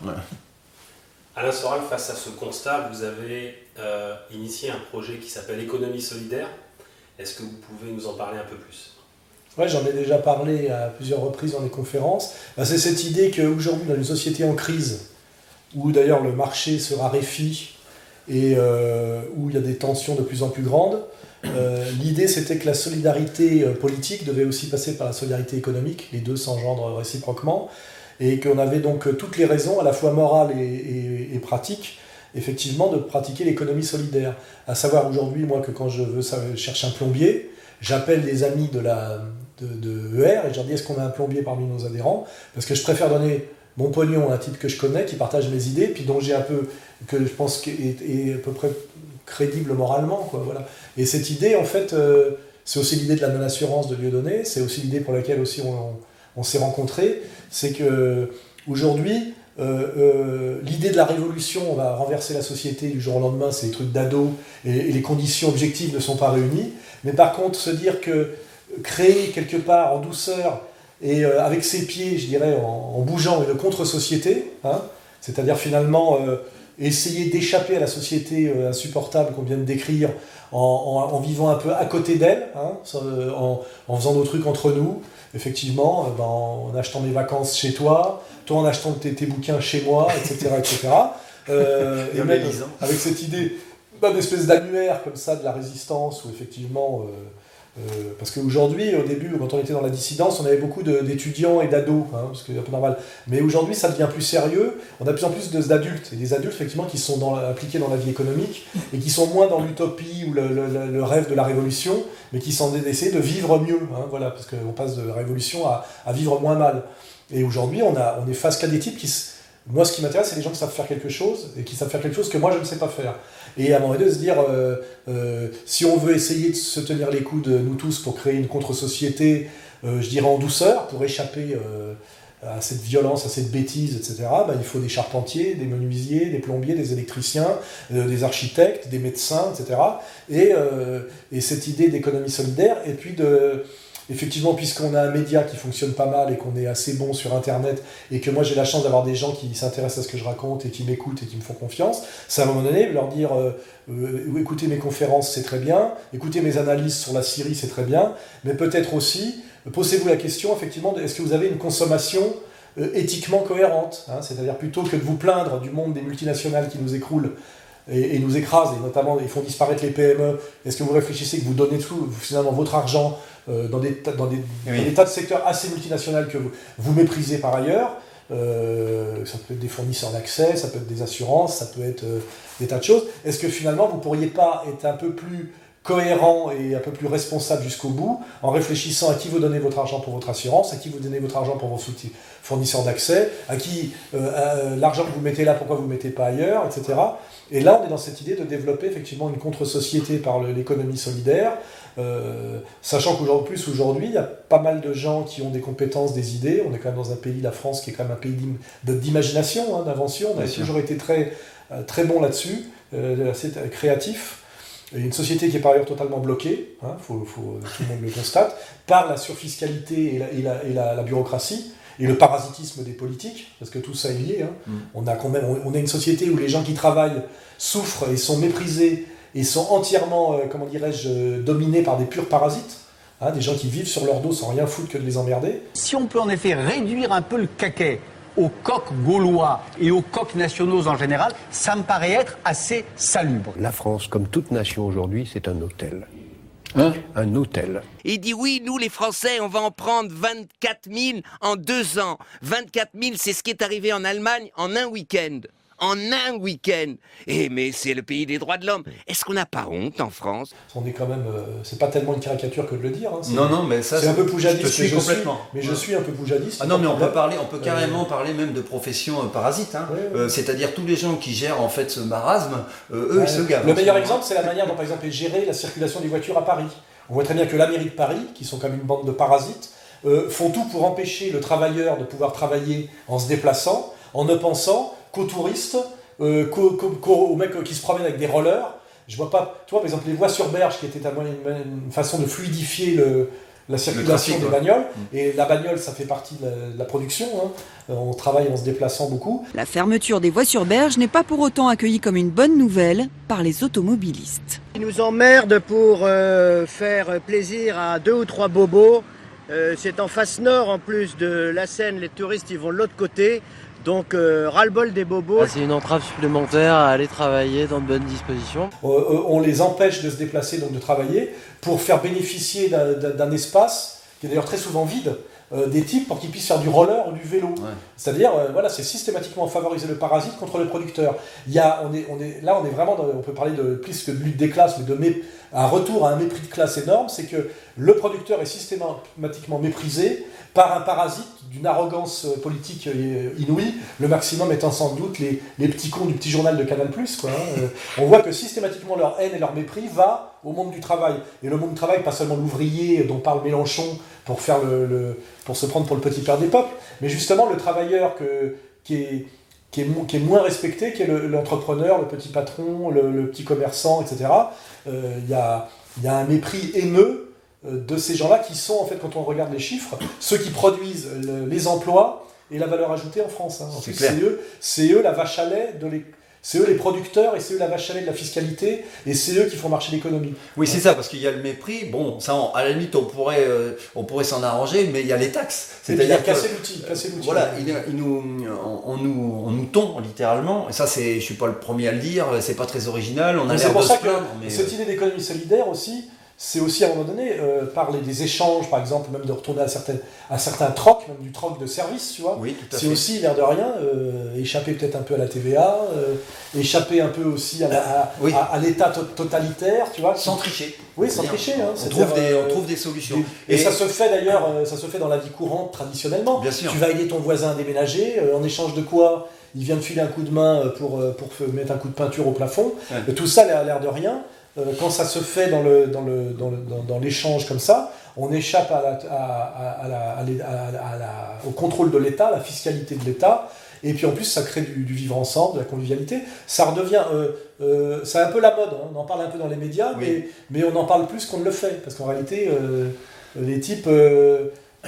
S2: Alain Soral, face à ce constat, vous avez euh, initié un projet qui s'appelle Économie solidaire. Est-ce que vous pouvez nous en parler un peu plus?
S1: Ouais, j'en ai déjà parlé à plusieurs reprises dans les conférences. Bah, c'est cette idée qu'aujourd'hui, dans une société en crise, où d'ailleurs le marché se raréfie et euh, où il y a des tensions de plus en plus grandes, euh, l'idée c'était que la solidarité politique devait aussi passer par la solidarité économique, les deux s'engendrent réciproquement, et qu'on avait donc toutes les raisons, à la fois morales et, pratiques, effectivement, de pratiquer l'économie solidaire. À savoir aujourd'hui, moi, que quand je veux chercher un plombier, j'appelle des amis de, la, de, ER et je leur dis est-ce qu'on a un plombier parmi nos adhérents? Parce que je préfère donner mon pognon à un type que je connais, qui partage mes idées, puis dont j'ai un peu, que je pense est, est, à peu près crédible moralement. Quoi, voilà. Et cette idée, en fait, euh, c'est aussi l'idée de la non-assurance de donné c'est aussi l'idée pour laquelle aussi on on s'est rencontrés, c'est que aujourd'hui, euh, euh, l'idée de la révolution, on va renverser la société du jour au lendemain, c'est des trucs d'ado, et, les conditions objectives ne sont pas réunies. Mais par contre, se dire que créer quelque part en douceur et euh, avec ses pieds, je dirais, en, bougeant une contre-société, hein, c'est-à-dire finalement essayer d'échapper à la société insupportable qu'on vient de décrire en, vivant un peu à côté d'elle, hein, en, en, faisant nos trucs entre nous, effectivement, euh, ben, en achetant mes vacances chez toi, toi en achetant tes, bouquins chez moi, etc. etc. Euh, (laughs) et même avec cette idée ben, d'espèce d'annuaire comme ça de la résistance, où effectivement, euh, euh, parce qu'aujourd'hui, au début, quand on était dans la dissidence, on avait beaucoup d'étudiants et d'ados, hein, parce que c'est un peu normal. Mais aujourd'hui, ça devient plus sérieux. On a de plus en plus d'adultes, et des adultes, effectivement, qui sont impliqués dans la vie économique, et qui sont moins dans l'utopie ou le, rêve de la révolution, mais qui sont d'essayer de vivre mieux. Hein, voilà, parce qu'on passe de révolution à, à, vivre moins mal. Et aujourd'hui, on, on est face qu'à des types qui moi, ce qui m'intéresse, c'est les gens qui savent faire quelque chose et qui savent faire quelque chose que moi, je ne sais pas faire. Et à un moment donné, se dire, euh, euh, si on veut essayer de se tenir les coudes, nous tous, pour créer une contre-société, euh, je dirais en douceur, pour échapper à cette violence, à cette bêtise, etc., bah, il faut des charpentiers, des menuisiers, des plombiers, des électriciens, des architectes, des médecins, etc. Et, et cette idée d'économie solidaire, et puis de effectivement, puisqu'on a un média qui fonctionne pas mal et qu'on est assez bon sur Internet, et que moi j'ai la chance d'avoir des gens qui s'intéressent à ce que je raconte et qui m'écoutent et qui me font confiance, c'est à un moment donné leur dire euh, euh, écoutez mes conférences, c'est très bien, écoutez mes analyses sur la Syrie, c'est très bien, mais peut-être aussi, posez-vous la question, effectivement, est-ce que vous avez une consommation euh, éthiquement cohérente hein, C'est-à-dire plutôt que de vous plaindre du monde des multinationales qui nous écroulent et, nous écrasent, et notamment ils font disparaître les PME, est-ce que vous réfléchissez que vous donnez tout, finalement votre argent euh, dans, des, dans, des, tas de secteurs assez multinationaux que vous, méprisez par ailleurs. Euh, ça peut être des fournisseurs d'accès, ça peut être des assurances, ça peut être euh, des tas de choses. Est-ce que finalement vous ne pourriez pas être un peu plus cohérent et un peu plus responsable jusqu'au bout en réfléchissant à qui vous donnez votre argent pour votre assurance, à qui vous donnez votre argent pour vos fournisseurs d'accès, à qui l'argent que vous mettez là, pourquoi vous ne le mettez pas ailleurs, etc. Et là, on est dans cette idée de développer effectivement une contre-société par l'économie solidaire, euh, sachant qu'aujourd'hui, plus aujourd'hui, il y a pas mal de gens qui ont des compétences, des idées. On est quand même dans un pays, la France, qui est quand même un pays d'imagination, hein, d'invention. On a toujours été très, euh, très bon là-dessus, euh, assez créatif. Une société qui est par ailleurs totalement bloquée, hein, faut, faut, tout le monde le constate, par la surfiscalité et la, et la, et la, bureaucratie et le parasitisme des politiques, parce que tout ça est lié. Hein. Mm. On a quand même, on, a une société où les gens qui travaillent souffrent et sont méprisés et sont entièrement, euh, comment dirais-je, dominés par des purs parasites. Hein, des gens qui vivent sur leur dos sans rien foutre que de les emmerder.
S4: Si on peut en effet réduire un peu le caquet aux coqs gaulois et aux coqs nationaux en général, ça me paraît être assez salubre.
S5: La France, comme toute nation aujourd'hui, c'est un hôtel. Hein un hôtel.
S6: Il dit oui, nous les Français, on va en prendre 24 000 en deux ans. 24 000, c'est ce qui est arrivé en Allemagne en un week-end en un week-end. Eh, mais c'est le pays des droits de l'homme. Est-ce qu'on n'a pas honte en France?
S1: On est quand même. Euh, c'est pas tellement une caricature que de le dire. Hein.
S3: Non, non, mais ça.
S1: C'est un peu poujadiste.
S3: Je suis complètement.
S1: mais je suis un peu poujadiste.
S3: Ah non, mais on peut parler, on peut carrément parler même de profession euh, parasite. Hein. Euh, c'est-à-dire tous les gens qui gèrent en fait ce marasme, eux, ils se gavent.
S1: Le meilleur exemple, c'est la manière dont, par exemple, est gérée la circulation des voitures à Paris. On voit très bien que la mairie de Paris, qui sont comme une bande de parasites, font tout pour empêcher le travailleur de pouvoir travailler en se déplaçant, en ne pensant qu'aux touristes euh, aux mecs qui se promènent avec des rollers. Je vois pas, tu vois, par exemple, les voies sur berge qui étaient à une, une façon de fluidifier le, la circulation des bagnoles. Mm. Et la bagnole, ça fait partie de la, production. Hein. Euh, on travaille en se déplaçant beaucoup.
S7: La fermeture des voies sur berge n'est pas pour autant accueillie comme une bonne nouvelle par les automobilistes.
S8: Ils nous emmerdent pour euh, faire plaisir à deux ou trois bobos. Euh, c'est en face nord en plus de la Seine, les touristes ils vont de l'autre côté. Donc ras-le-bol des bobos.
S9: Ah, c'est une entrave supplémentaire à aller travailler dans de bonnes dispositions.
S1: on les empêche de se déplacer, donc de travailler, pour faire bénéficier d'un espace qui est d'ailleurs très souvent vide. Euh, des types pour qu'ils puissent faire du roller ou du vélo. C'est-à-dire, euh, voilà, c'est systématiquement favoriser le parasite contre le producteur. Il y a, on est, on est, là, on est vraiment, on peut parler de plus que de lutte des classes, mais de un retour à un mépris de classe énorme, c'est que le producteur est systématiquement méprisé par un parasite d'une arrogance euh, politique inouïe, le maximum étant sans doute les, petits cons du petit journal de Canal+. Quoi, hein. On voit que systématiquement leur haine et leur mépris va au monde du travail. Et le monde du travail, pas seulement l'ouvrier dont parle Mélenchon pour, faire le, pour se prendre pour le petit père des peuples, mais justement le travailleur que, qui, est, qui, est, moins respecté, qui est l'entrepreneur, le, petit patron, le, petit commerçant, etc. Euh, il y, a, y, a, un mépris haineux euh, de ces gens-là qui sont, en fait, quand on regarde les chiffres, ceux qui produisent les emplois et la valeur ajoutée en France. Hein. C'est eux, eux la vache à lait de l'économie c'est eux les producteurs et c'est eux la vache à lait de la fiscalité et c'est eux qui font marcher l'économie.
S3: Oui, c'est ça, parce qu'il y a le mépris. Bon, ça, à la limite, on pourrait, euh, on pourrait s'en arranger, mais il y a les taxes.
S1: C'est-à-dire casser l'outil, casser l'outil.
S3: Voilà, il, nous, on, nous, on nous tond littéralement. Et ça, c'est, je suis pas le premier à le dire. C'est pas très original. On a
S1: l'air de se plaindre. Mais cette euh, idée d'économie solidaire aussi c'est aussi à un moment donné euh, parler des échanges, par exemple, même de retourner à, certaines, à certains trocs, même du troc de service, tu vois.
S3: Oui,
S1: c'est aussi, l'air de rien, euh, échapper peut-être un peu à la TVA, euh, échapper un peu aussi à, à, l'État totalitaire, tu vois.
S3: Sans tricher.
S1: Oui, sans tricher. Hein,
S3: on, trouve des, on trouve des solutions.
S1: et, ça se fait d'ailleurs, ça se fait dans la vie courante traditionnellement.
S3: Bien sûr.
S1: Tu vas aider ton voisin à déménager, en échange de quoi il vient de filer un coup de main pour, pour mettre un coup de peinture au plafond. Tout ça a l'air de rien. Euh, quand ça se fait dans, le, dans, le, dans, le, dans, l'échange comme ça, on échappe à la, à, au contrôle de l'État, la fiscalité de l'État, et puis en plus ça crée du, vivre ensemble, de la convivialité. Ça redevient, euh, euh, c'est un peu la mode, hein. on en parle un peu dans les médias, mais, mais on en parle plus qu'on ne le fait, parce qu'en réalité, les types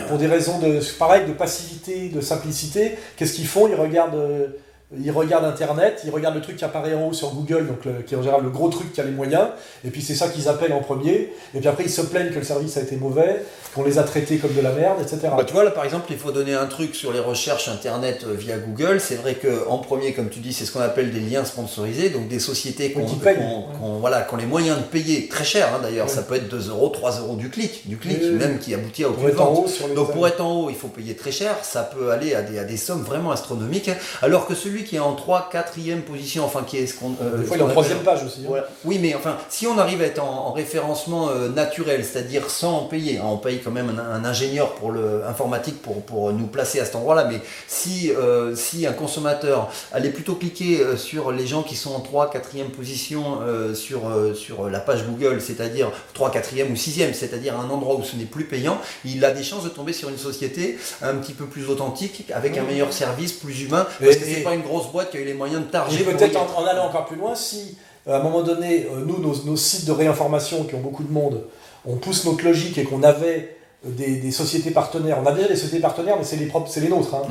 S1: pour des raisons de, pareil, de passivité, de simplicité, qu'est-ce qu'ils font? Ils regardent ils regardent Internet, ils regardent le truc qui apparaît en haut sur Google, donc qui est en général le gros truc qui a les moyens, et puis c'est ça qu'ils appellent en premier, et puis après ils se plaignent que le service a été mauvais, qu'on les a traités comme de la merde, etc.
S3: Bah, tu vois, là par exemple, il faut donner un truc sur les recherches Internet euh, via Google. C'est vrai qu'en premier, comme tu dis, c'est ce qu'on appelle des liens sponsorisés, donc des sociétés qui ont, voilà, les moyens de payer très cher, hein, d'ailleurs, ça peut être 2 euros, 3 euros du clic, du clic même qui aboutit à aucune vente. Donc pour être en haut, il faut payer très cher, ça peut aller à des, à des sommes vraiment astronomiques, alors que celui qui est en 3 4e position, enfin qui est ce qu'on.
S1: Euh, Des fois, il est en troisième page aussi.
S3: Hein. Oui, mais enfin, si on arrive à être en, référencement euh, naturel, c'est-à-dire sans payer, hein, on paye quand même un, ingénieur pour le informatique pour, pour nous placer à cet endroit-là, mais si, euh, si un consommateur allait plutôt cliquer sur les gens qui sont en 3 4e position sur, sur la page Google, c'est-à-dire 3 4e ou 6e, c'est-à-dire un endroit où ce n'est plus payant, il a des chances de tomber sur une société un petit peu plus authentique, avec un meilleur service, plus humain, parce que c'est pas une grosse boîte qui a eu les moyens de targer.
S1: peut-être en, allant encore plus loin, si euh, à un moment donné, euh, nous, nos, sites de réinformation qui ont beaucoup de monde, on pousse notre logique et qu'on avait des, sociétés partenaires, on a déjà des sociétés partenaires, mais c'est les, propres, c'est les nôtres. Hein,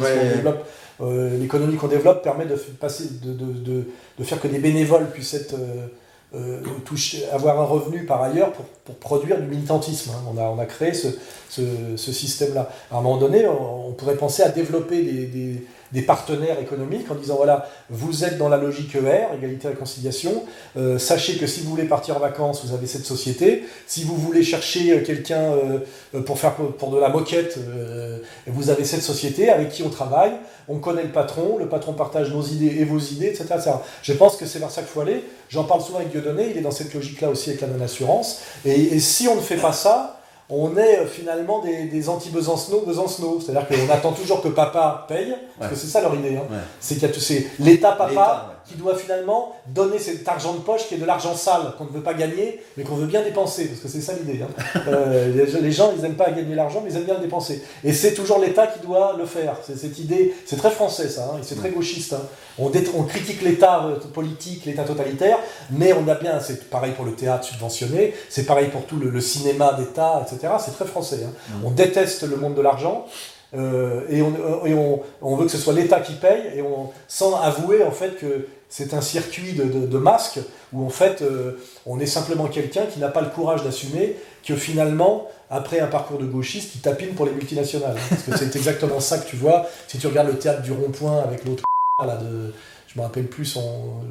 S1: euh, l'économie qu'on développe permet de, passer, de, de, de, faire que des bénévoles puissent être euh, avoir un revenu par ailleurs pour, pour produire du militantisme. Hein. On, a, on a créé ce, ce, système-là. À un moment donné, on, pourrait penser à développer des, des, partenaires économiques en disant voilà, vous êtes dans la logique ER, égalité réconciliation, euh, sachez que si vous voulez partir en vacances, vous avez cette société. Si vous voulez chercher euh, quelqu'un pour faire pour de la moquette, vous avez cette société avec qui on travaille. On connaît le patron, le patron partage nos idées et vos idées, etc. Je pense que c'est vers ça qu'il faut aller. J'en parle souvent avec Dieudonné, il est dans cette logique-là aussi avec la non-assurance. Et, si on ne fait pas ça, on est euh, finalement des, des anti-Besancenot, Besancenot. C'est-à-dire qu'on attend toujours que papa paye, parce que c'est ça leur idée. Hein. C'est qu'il y a tous ces... L'État papa, qui doit finalement donner cet argent de poche qui est de l'argent sale, qu'on ne veut pas gagner, mais qu'on veut bien dépenser, parce que c'est ça l'idée. Hein. (laughs) Euh, les gens, ils n'aiment pas gagner l'argent, mais ils aiment bien le dépenser. Et c'est toujours l'État qui doit le faire. C'est cette idée, c'est très français ça, hein, et c'est très gauchiste. Hein. On, on, critique l'État euh, politique, l'État totalitaire, mais on a bien, c'est pareil pour le théâtre subventionné, c'est pareil pour tout le, cinéma d'État, etc. C'est très français. On déteste le monde de l'argent, euh, et, on, on, veut que ce soit l'État qui paye, et on, sans avouer en fait que c'est un circuit de, masques où en fait euh, on est simplement quelqu'un qui n'a pas le courage d'assumer que finalement, après un parcours de gauchiste, il tapine pour les multinationales. Parce que c'est exactement ça que tu vois si tu regardes le théâtre du rond-point avec l'autre (laughs) là de. Je me rappelle plus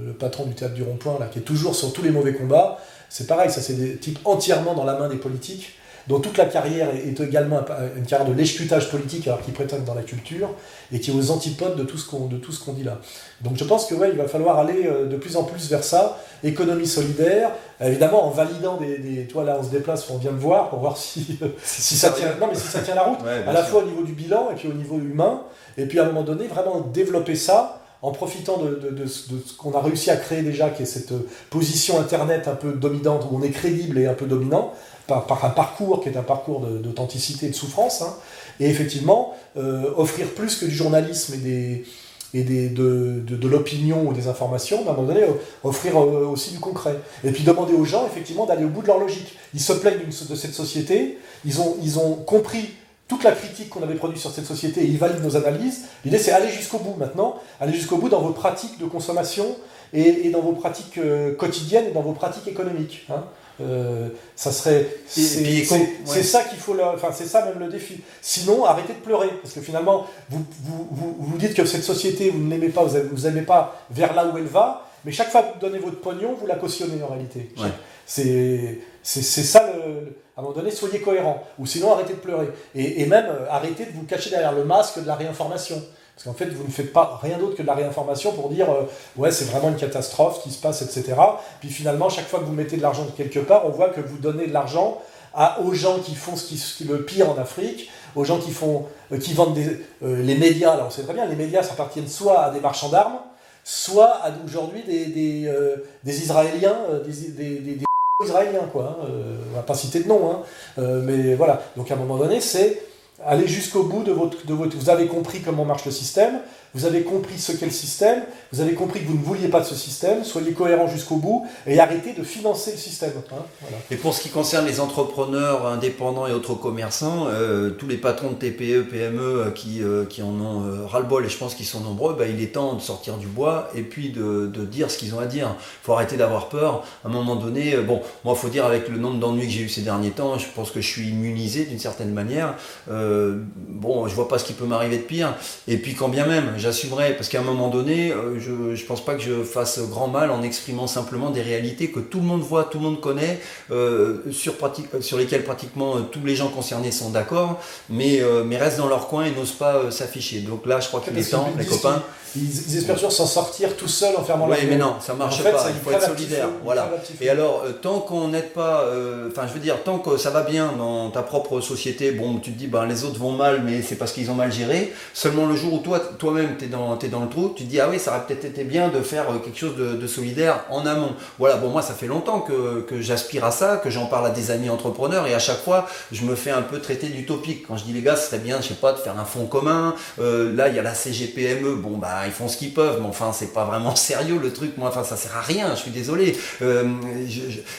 S1: le patron du théâtre du rond-point, là, qui est toujours sur tous les mauvais combats. C'est pareil, ça c'est des types entièrement dans la main des politiques dont toute la carrière est également une carrière de l'échecutage politique alors qu'ils prétendent dans la culture, et qui est aux antipodes de tout ce qu'on qu'on dit là. Donc je pense que ouais, il va falloir aller euh, de plus en plus vers ça, économie solidaire, évidemment en validant des, des toi là on se déplace, on vient me voir pour voir si, (laughs) si, ça tient, non mais si ça tient la route, (laughs) à la fois au niveau du bilan et puis au niveau humain, et puis à un moment donné vraiment développer ça en profitant de, de, de, ce qu'on a réussi à créer déjà, qui est cette position Internet un peu dominante, où on est crédible et un peu dominant, par, un parcours qui est un parcours d'authenticité et de souffrance, hein. et effectivement euh, offrir plus que du journalisme et, des, et des, de, de, l'opinion ou des informations, mais à un moment donné, euh, offrir euh, aussi du concret. Et puis demander aux gens, effectivement, d'aller au bout de leur logique. Ils se plaignent de cette société, ils ont, ils ont compris toute la critique qu'on avait produite sur cette société et ils valident nos analyses. L'idée, c'est aller jusqu'au bout maintenant, aller jusqu'au bout dans vos pratiques de consommation et, dans vos pratiques quotidiennes et dans vos pratiques économiques. Hein. Euh, ça serait. C'est ça qu'il faut. Enfin, c'est ça même le défi. Sinon, arrêtez de pleurer. Parce que finalement, vous vous, vous, vous dites que cette société, vous ne l'aimez pas, vous n'aimez pas vers là où elle va, mais chaque fois que vous donnez votre pognon, vous la cautionnez en réalité. C'est ça le, À un moment donné, soyez cohérent. Ou sinon, arrêtez de pleurer. Et, et même, euh, arrêtez de vous cacher derrière le masque de la réinformation. Parce qu'en fait, vous ne faites pas rien d'autre que de la réinformation pour dire euh, ouais, c'est vraiment une catastrophe qui se passe, etc. Puis finalement, chaque fois que vous mettez de l'argent quelque part, on voit que vous donnez de l'argent aux gens qui font le pire en Afrique, aux gens qui, font, euh, qui vendent des, euh, les médias. Alors on sait très bien, les médias appartiennent soit à des marchands d'armes, soit à aujourd'hui des, Israéliens, des, des, (laughs) Israéliens, quoi. Hein, on va pas citer de nom, hein, mais voilà. Donc à un moment donné, c'est Allez jusqu'au bout de votre, de votre... Vous avez compris comment marche le système, vous avez compris ce qu'est le système, vous avez compris que vous ne vouliez pas de ce système, soyez cohérents jusqu'au bout et arrêtez de financer le système. Hein,
S3: et pour ce qui concerne les entrepreneurs indépendants et autres commerçants, euh, tous les patrons de TPE, PME euh, qui, euh, qui en ont ras-le-bol, et je pense qu'ils sont nombreux, bah, il est temps de sortir du bois et puis de, de dire ce qu'ils ont à dire. Il faut arrêter d'avoir peur. À un moment donné, bon, moi, il faut dire, avec le nombre d'ennuis que j'ai eu ces derniers temps, je pense que je suis immunisé d'une certaine manière. Bon, je vois pas ce qui peut m'arriver de pire. Et puis, quand bien même, j'assumerai, parce qu'à un moment donné, euh, je ne pense pas que je fasse grand mal en exprimant simplement des réalités que tout le monde voit, tout le monde connaît, euh, sur, sur lesquelles pratiquement euh, tous les gens concernés sont d'accord, mais, mais restent dans leur coin et n'osent pas s'afficher. Donc là, je crois qu'il est temps, les copains
S1: ils, espèrent toujours s'en sortir tout seuls en fermant
S3: la Oui, mais non, ça marche pas. il faut être solidaire. Voilà. Et alors, euh, tant qu'on n'aide pas, euh, enfin, je veux dire, tant que ça va bien dans ta propre société, bon, tu te dis, ben, les autres vont mal, mais c'est parce qu'ils ont mal géré. Seulement le jour où toi, toi-même, tu es dans, es dans le trou, tu te dis, ah oui, ça aurait peut-être été bien de faire euh, quelque chose de, solidaire en amont. Voilà, bon, moi, ça fait longtemps que, que j'aspire à ça, que j'en parle à des amis entrepreneurs, et à chaque fois, je me fais un peu traiter d'utopique. Quand je dis, les gars, ce serait bien, je sais pas, de faire un fonds commun. là, il y a la CGPME, bon, bah, ils font ce qu'ils peuvent, mais enfin, c'est pas vraiment (laughs) sérieux le truc. Moi, enfin, ça sert à rien. Je suis désolé. Euh,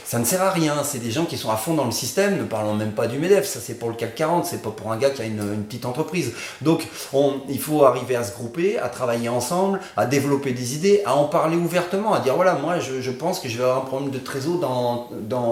S3: ça ne sert à rien. C'est des gens qui sont à fond dans le système. Ne parlons même pas du Medef. Ça, c'est pour le CAC 40. C'est pas pour un gars qui a une, petite entreprise. Donc, il faut arriver à se grouper, à travailler ensemble, à développer des idées, à en parler ouvertement, à dire voilà, moi, je, pense que je vais avoir un problème de trésor dans,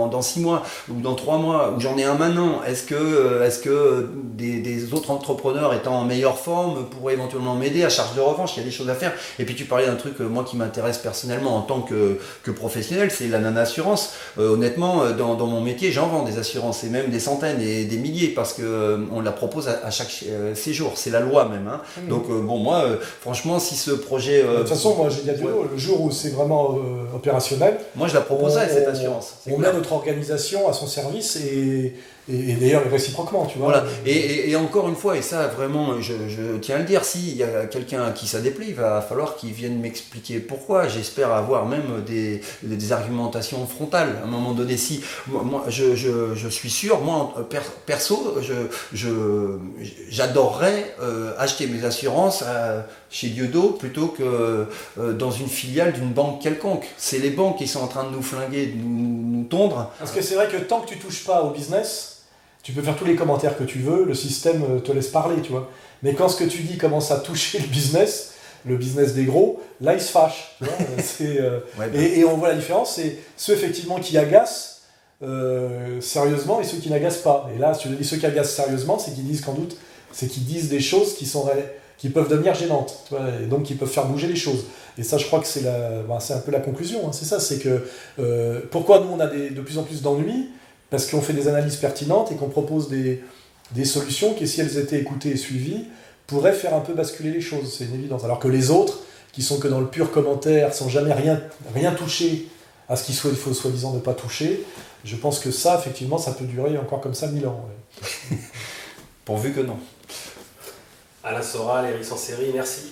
S3: dans, six mois ou dans trois mois, ou j'en ai un maintenant. Est-ce que, est-ce que des, des autres entrepreneurs étant en meilleure forme pourraient éventuellement m'aider à charge de revanche? Il y a des choses à faire. Et puis tu parlais d'un truc, euh, moi, qui m'intéresse personnellement en tant que, que professionnel, c'est la non-assurance. Euh, honnêtement, euh, dans, dans, mon métier, j'en vends des assurances, et même des centaines et des milliers, parce qu'on on la propose à, chaque séjour. C'est la loi même. Hein. Mmh. Donc, bon, moi, franchement, si ce projet...
S1: de toute façon, moi, j'ai dit le jour où c'est vraiment opérationnel...
S3: Moi, je la proposerai, cette assurance.
S1: On met notre organisation à son service et et, d'ailleurs réciproquement, tu vois.
S3: Voilà. Et, encore une fois, et ça vraiment, je, tiens à le dire, s'il y a quelqu'un à qui ça déplaît, il va falloir qu'il vienne m'expliquer pourquoi. J'espère avoir même des, des, argumentations frontales. À un moment donné, si moi, je, je, suis sûr, moi perso, je, j'adorerais euh, acheter mes assurances chez Diodo plutôt que euh, dans une filiale d'une banque quelconque. C'est les banques qui sont en train de nous flinguer, de nous, nous tondre.
S1: Parce que c'est vrai que tant que tu touches pas au business, tu peux faire tous les commentaires que tu veux, le système euh, te laisse parler, tu vois. Mais quand ce que tu dis commence à toucher le business, le business des gros, là, ils se fâchent. Euh, (laughs) bah. et, on voit la différence, c'est ceux effectivement qui agacent euh, sérieusement et ceux qui n'agacent pas. Et là, si tu dis ceux qui agacent sérieusement, c'est qu'ils disent qu'en doute, c'est qu'ils disent des choses qui, sont, qui peuvent devenir gênantes, et donc qui peuvent faire bouger les choses. Et ça, je crois que c'est bah, un peu la conclusion. Hein. c'est ça, c'est que pourquoi nous, on a de plus en plus d'ennuis parce qu'on fait des analyses pertinentes et qu'on propose des, solutions qui, si elles étaient écoutées et suivies, pourraient faire un peu basculer les choses, c'est une évidence. Alors que les autres, qui sont que dans le pur commentaire, sans jamais rien, rien toucher à ce qu'il faut soi-disant ne pas toucher, je pense que ça, effectivement, ça peut durer encore comme ça mille ans. (laughs)
S3: Pourvu que non.
S2: Alain Soral, Eric Sanseri, merci.